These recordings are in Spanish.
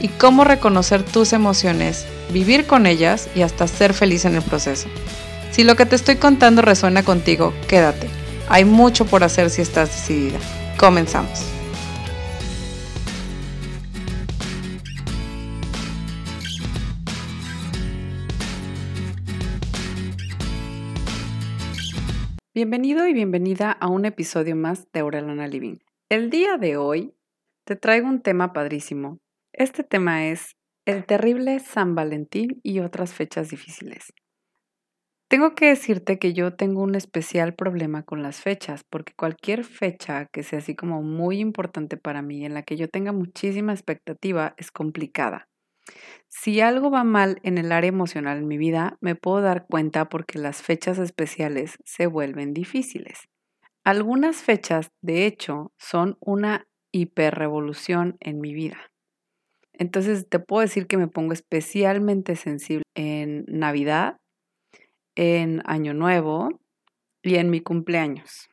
y cómo reconocer tus emociones, vivir con ellas y hasta ser feliz en el proceso. Si lo que te estoy contando resuena contigo, quédate. Hay mucho por hacer si estás decidida. Comenzamos. Bienvenido y bienvenida a un episodio más de Aurelana Living. El día de hoy te traigo un tema padrísimo. Este tema es el terrible San Valentín y otras fechas difíciles. Tengo que decirte que yo tengo un especial problema con las fechas, porque cualquier fecha que sea así como muy importante para mí, en la que yo tenga muchísima expectativa, es complicada. Si algo va mal en el área emocional en mi vida, me puedo dar cuenta porque las fechas especiales se vuelven difíciles. Algunas fechas, de hecho, son una hiperrevolución en mi vida. Entonces te puedo decir que me pongo especialmente sensible en Navidad, en Año Nuevo y en mi cumpleaños.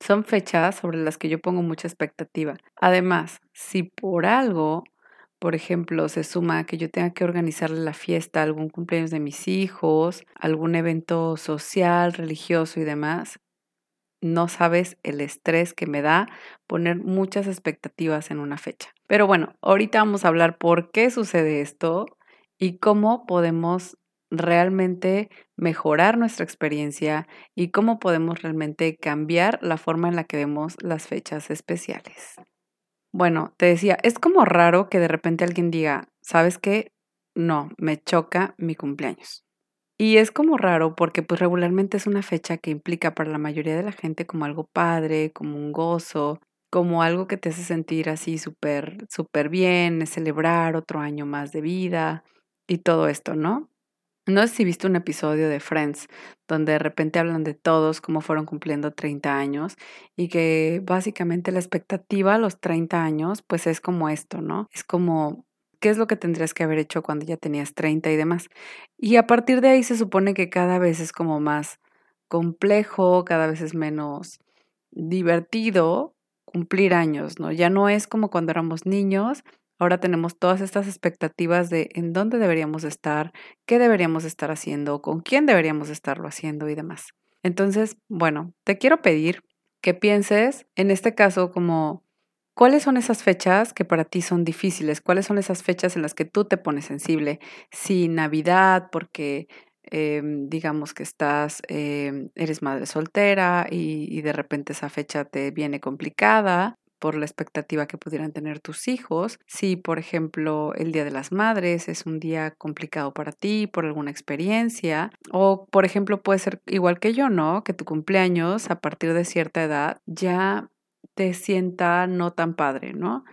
Son fechas sobre las que yo pongo mucha expectativa. Además, si por algo, por ejemplo, se suma que yo tenga que organizarle la fiesta, algún cumpleaños de mis hijos, algún evento social, religioso y demás, no sabes el estrés que me da poner muchas expectativas en una fecha. Pero bueno, ahorita vamos a hablar por qué sucede esto y cómo podemos realmente mejorar nuestra experiencia y cómo podemos realmente cambiar la forma en la que vemos las fechas especiales. Bueno, te decía, es como raro que de repente alguien diga, ¿sabes qué? No, me choca mi cumpleaños. Y es como raro porque pues regularmente es una fecha que implica para la mayoría de la gente como algo padre, como un gozo, como algo que te hace sentir así súper, súper bien, es celebrar otro año más de vida y todo esto, ¿no? No sé si viste un episodio de Friends donde de repente hablan de todos cómo fueron cumpliendo 30 años y que básicamente la expectativa a los 30 años pues es como esto, ¿no? Es como qué es lo que tendrías que haber hecho cuando ya tenías 30 y demás. Y a partir de ahí se supone que cada vez es como más complejo, cada vez es menos divertido cumplir años, ¿no? Ya no es como cuando éramos niños, ahora tenemos todas estas expectativas de en dónde deberíamos estar, qué deberíamos estar haciendo, con quién deberíamos estarlo haciendo y demás. Entonces, bueno, te quiero pedir que pienses en este caso como ¿Cuáles son esas fechas que para ti son difíciles? ¿Cuáles son esas fechas en las que tú te pones sensible? Si Navidad, porque em, digamos que estás, em, eres madre soltera y, y de repente esa fecha te viene complicada por la expectativa que pudieran tener tus hijos. Si, por ejemplo, el Día de las Madres es un día complicado para ti por alguna experiencia, o, por ejemplo, puede ser igual que yo, ¿no? Que tu cumpleaños a partir de cierta edad ya te sienta no tan padre, ¿no?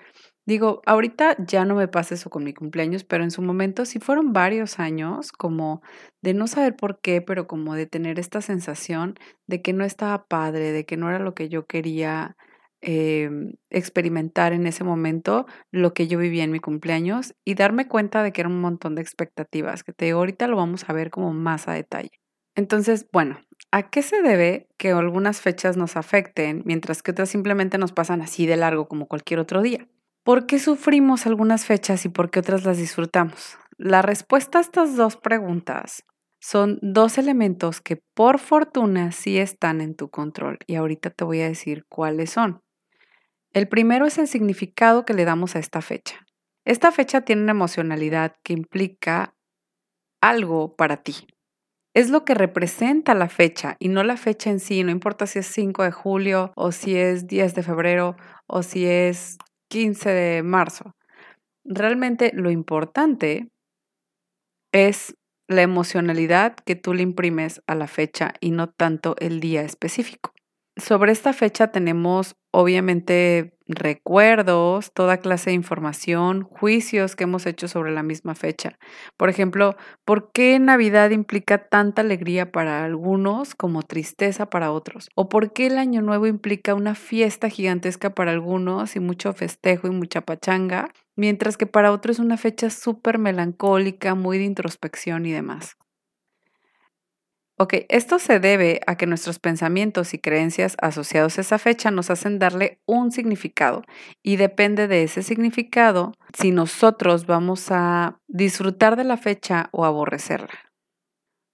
Digo, ahorita ya no me pasa eso con mi cumpleaños, pero en su momento sí fueron varios años como de no saber por qué, pero como de tener esta sensación de que no estaba padre, de que no era lo que yo quería em, experimentar en ese momento, lo que yo vivía en mi cumpleaños y darme cuenta de que era un montón de expectativas, que te ahorita lo vamos a ver como más a detalle. Entonces, bueno, ¿A qué se debe que algunas fechas nos afecten mientras que otras simplemente nos pasan así de largo como cualquier otro día? ¿Por qué sufrimos algunas fechas y por qué otras las disfrutamos? La respuesta a estas dos preguntas son dos elementos que por fortuna sí están en tu control y ahorita te voy a decir cuáles son. El primero es el significado que le damos a esta fecha. Esta fecha tiene una emocionalidad que implica algo para ti, es lo que representa la fecha y no la fecha en sí, no importa si es 5 de julio o si es 10 de febrero o si es 15 de marzo. Realmente lo importante es la emocionalidad que tú le imprimes a la fecha y no tanto el día específico. Sobre esta fecha tenemos obviamente recuerdos, toda clase de información, juicios que hemos hecho sobre la misma fecha. Por ejemplo, ¿por qué Navidad implica tanta alegría para algunos como tristeza para otros? ¿O por qué el Año Nuevo implica una fiesta gigantesca para algunos y mucho festejo y mucha pachanga, mientras que para otros es una fecha súper melancólica, muy de introspección y demás? Ok, esto se debe a que nuestros pensamientos y creencias asociados a esa fecha nos hacen darle un significado y depende de ese significado si nosotros vamos a disfrutar de la fecha o aborrecerla.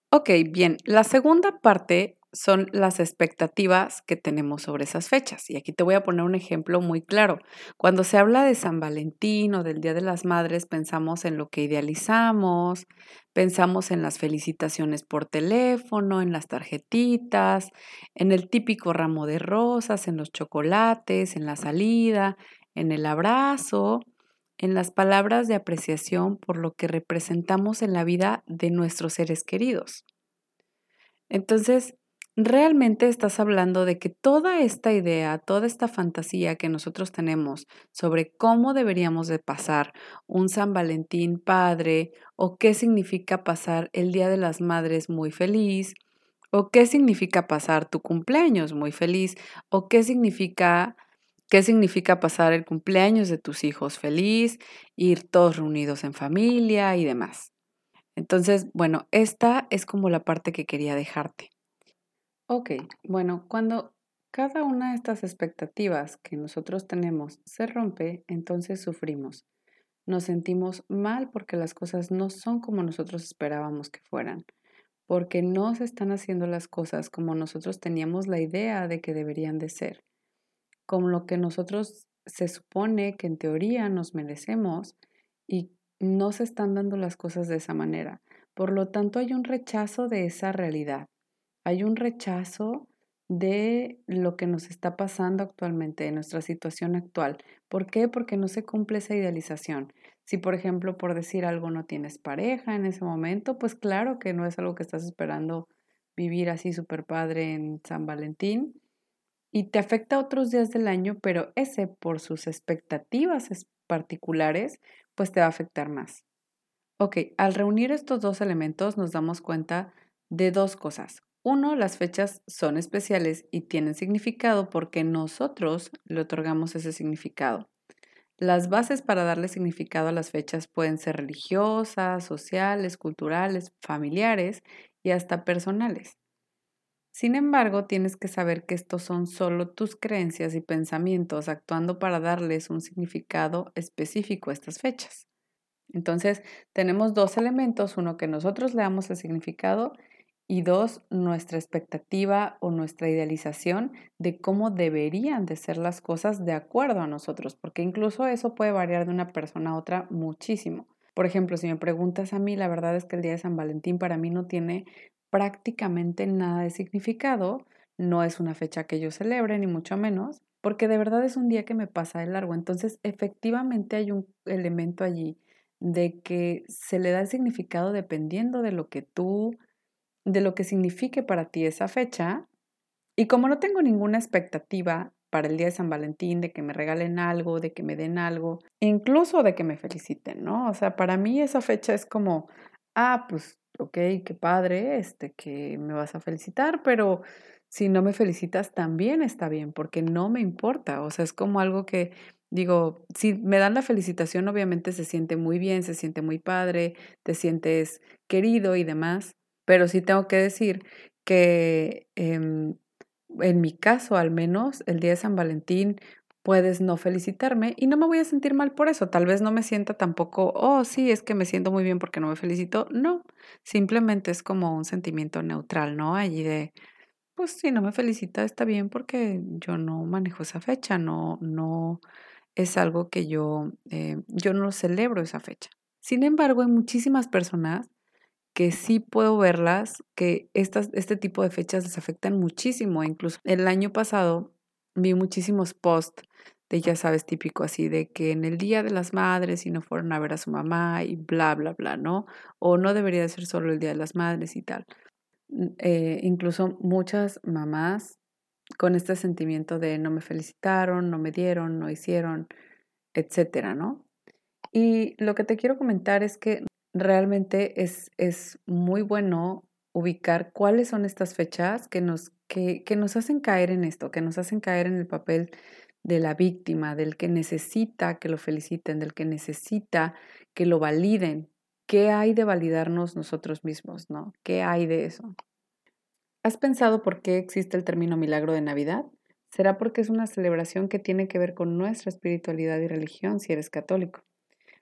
Ok, bien, la segunda parte son las expectativas que tenemos sobre esas fechas. Y aquí te voy a poner un ejemplo muy claro. Cuando se habla de San Valentín o del Día de las Madres, pensamos en lo que idealizamos, pensamos en las felicitaciones por teléfono, en las tarjetitas, en el típico ramo de rosas, en los chocolates, en la salida, en el abrazo, en las palabras de apreciación por lo que representamos en la vida de nuestros seres queridos. Entonces, realmente estás hablando de que toda esta idea, toda esta fantasía que nosotros tenemos sobre cómo deberíamos de pasar un San Valentín padre o qué significa pasar el Día de las Madres muy feliz o qué significa pasar tu cumpleaños muy feliz o qué significa qué significa pasar el cumpleaños de tus hijos feliz, ir todos reunidos en familia y demás. Entonces, bueno, esta es como la parte que quería dejarte. Ok, bueno, cuando cada una de estas expectativas que nosotros tenemos se rompe, entonces sufrimos. Nos sentimos mal porque las cosas no son como nosotros esperábamos que fueran, porque no se están haciendo las cosas como nosotros teníamos la idea de que deberían de ser, como lo que nosotros se supone que en teoría nos merecemos y no se están dando las cosas de esa manera. Por lo tanto, hay un rechazo de esa realidad hay un rechazo de lo que nos está pasando actualmente, de nuestra situación actual. ¿Por qué? Porque no se cumple esa idealización. Si, por ejemplo, por decir algo no tienes pareja en ese momento, pues claro que no es algo que estás esperando vivir así súper padre en San Valentín y te afecta otros días del año, pero ese por sus expectativas particulares, pues te va a afectar más. Ok, al reunir estos dos elementos nos damos cuenta de dos cosas. Uno, las fechas son especiales y tienen significado porque nosotros le otorgamos ese significado. Las bases para darle significado a las fechas pueden ser religiosas, sociales, culturales, familiares y hasta personales. Sin embargo, tienes que saber que estos son solo tus creencias y pensamientos actuando para darles un significado específico a estas fechas. Entonces, tenemos dos elementos, uno que nosotros le damos el significado y dos, nuestra expectativa o nuestra idealización de cómo deberían de ser las cosas de acuerdo a nosotros, porque incluso eso puede variar de una persona a otra muchísimo. Por ejemplo, si me preguntas a mí, la verdad es que el día de San Valentín para mí no tiene prácticamente nada de significado, no es una fecha que yo celebre, ni mucho menos, porque de verdad es un día que me pasa de largo. Entonces, efectivamente hay un elemento allí de que se le da el significado dependiendo de lo que tú de lo que signifique para ti esa fecha. Y como no tengo ninguna expectativa para el día de San Valentín, de que me regalen algo, de que me den algo, incluso de que me feliciten, ¿no? O sea, para mí esa fecha es como, ah, pues, ok, qué padre, este, que me vas a felicitar, pero si no me felicitas también está bien, porque no me importa, o sea, es como algo que digo, si me dan la felicitación, obviamente se siente muy bien, se siente muy padre, te sientes querido y demás, pero sí tengo que decir que em, en mi caso, al menos, el día de San Valentín puedes no felicitarme y no me voy a sentir mal por eso. Tal vez no me sienta tampoco, oh, sí, es que me siento muy bien porque no me felicito. No, simplemente es como un sentimiento neutral, ¿no? Allí de, pues si no me felicita está bien porque yo no manejo esa fecha, no, no es algo que yo, eh, yo no celebro esa fecha. Sin embargo, hay muchísimas personas que sí puedo verlas, que estas, este tipo de fechas les afectan muchísimo. Incluso el año pasado vi muchísimos posts de, ya sabes, típico así, de que en el Día de las Madres y no fueron a ver a su mamá y bla, bla, bla, ¿no? O no debería ser solo el Día de las Madres y tal. Eh, incluso muchas mamás con este sentimiento de no me felicitaron, no me dieron, no hicieron, etcétera, ¿no? Y lo que te quiero comentar es que realmente es, es muy bueno ubicar cuáles son estas fechas que nos, que, que nos hacen caer en esto, que nos hacen caer en el papel de la víctima, del que necesita que lo feliciten, del que necesita que lo validen. ¿Qué hay de validarnos nosotros mismos, no? ¿Qué hay de eso? ¿Has pensado por qué existe el término milagro de Navidad? Será porque es una celebración que tiene que ver con nuestra espiritualidad y religión si eres católico.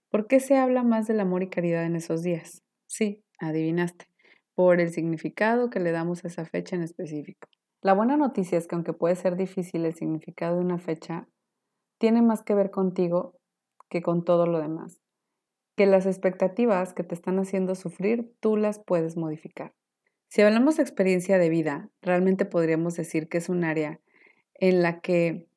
¿Por qué se habla más del amor y caridad en esos días? Sí, adivinaste, por el significado que le damos a esa fecha en específico. La buena noticia es que aunque puede ser difícil el significado de una fecha, tiene más que ver contigo que con todo lo demás. Que las expectativas que te están haciendo sufrir, tú las puedes modificar. Si hablamos de experiencia de vida, realmente podríamos decir que es un área en la que,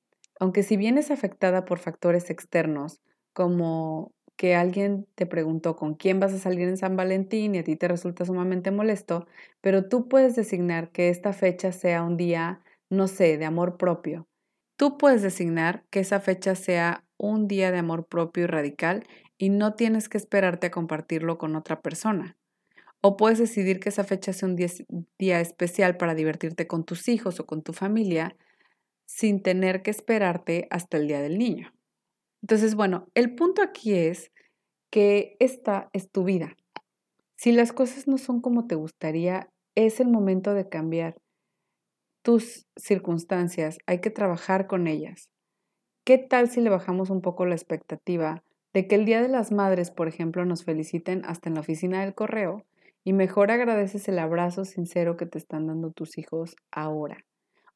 aunque si bien es afectada por factores externos, como que alguien te preguntó con quién vas a salir en San Valentín y a ti te resulta sumamente molesto, pero tú puedes designar que esta fecha sea un día, no sé, de amor propio. Tú puedes designar que esa fecha sea un día de amor propio y radical y no tienes que esperarte a compartirlo con otra persona. O puedes decidir que esa fecha sea un día, especial para divertirte con tus hijos o con tu familia sin tener que esperarte hasta el Día del Niño. Entonces, bueno, el punto aquí es que esta es tu vida. Si las cosas no son como te gustaría, es el momento de cambiar tus circunstancias, hay que trabajar con ellas. ¿Qué tal si le bajamos un poco la expectativa de que el Día de las Madres, por ejemplo, nos feliciten hasta en la oficina del correo y mejor agradeces el abrazo sincero que te están dando tus hijos ahora?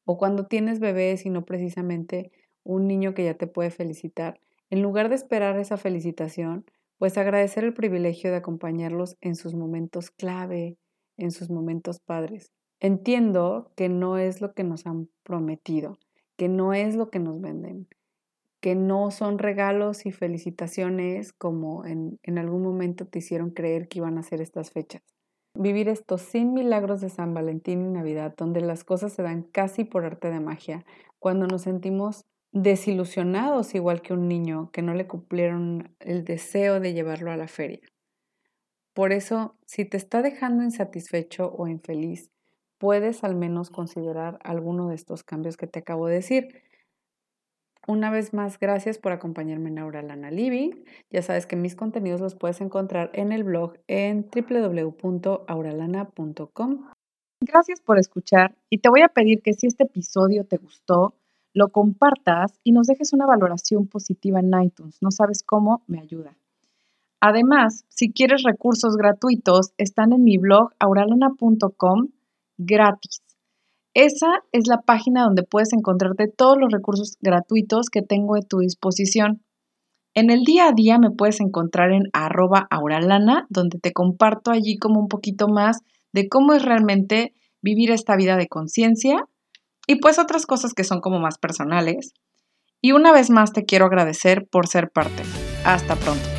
O cuando tienes bebés y no precisamente un niño que ya te puede felicitar, en lugar de esperar esa felicitación, pues agradecer el privilegio de acompañarlos en sus momentos clave, en sus momentos padres. Entiendo que no es lo que nos han prometido, que no es lo que nos venden, que no son regalos y felicitaciones como en, algún momento te hicieron creer que iban a ser estas fechas. Vivir esto sin milagros de San Valentín y Navidad, donde las cosas se dan casi por arte de magia, cuando nos sentimos desilusionados igual que un niño que no le cumplieron el deseo de llevarlo a la feria. Por eso, si te está dejando insatisfecho o infeliz, puedes al menos considerar alguno de estos cambios que te acabo de decir. Una vez más, gracias por acompañarme en Auralana Living. Ya sabes que mis contenidos los puedes encontrar en el blog en www.auralana.com. Gracias por escuchar y te voy a pedir que si este episodio te gustó, lo compartas y nos dejes una valoración positiva en iTunes. No sabes cómo, me ayuda. Además, si quieres recursos gratuitos, están en mi blog auralana.com gratis. Esa es la página donde puedes encontrarte todos los recursos gratuitos que tengo a tu disposición. En el día a día me puedes encontrar en arroba auralana, donde te comparto allí como un poquito más de cómo es realmente vivir esta vida de conciencia y pues otras cosas que son como más personales. Y una vez más te quiero agradecer por ser parte. Hasta pronto.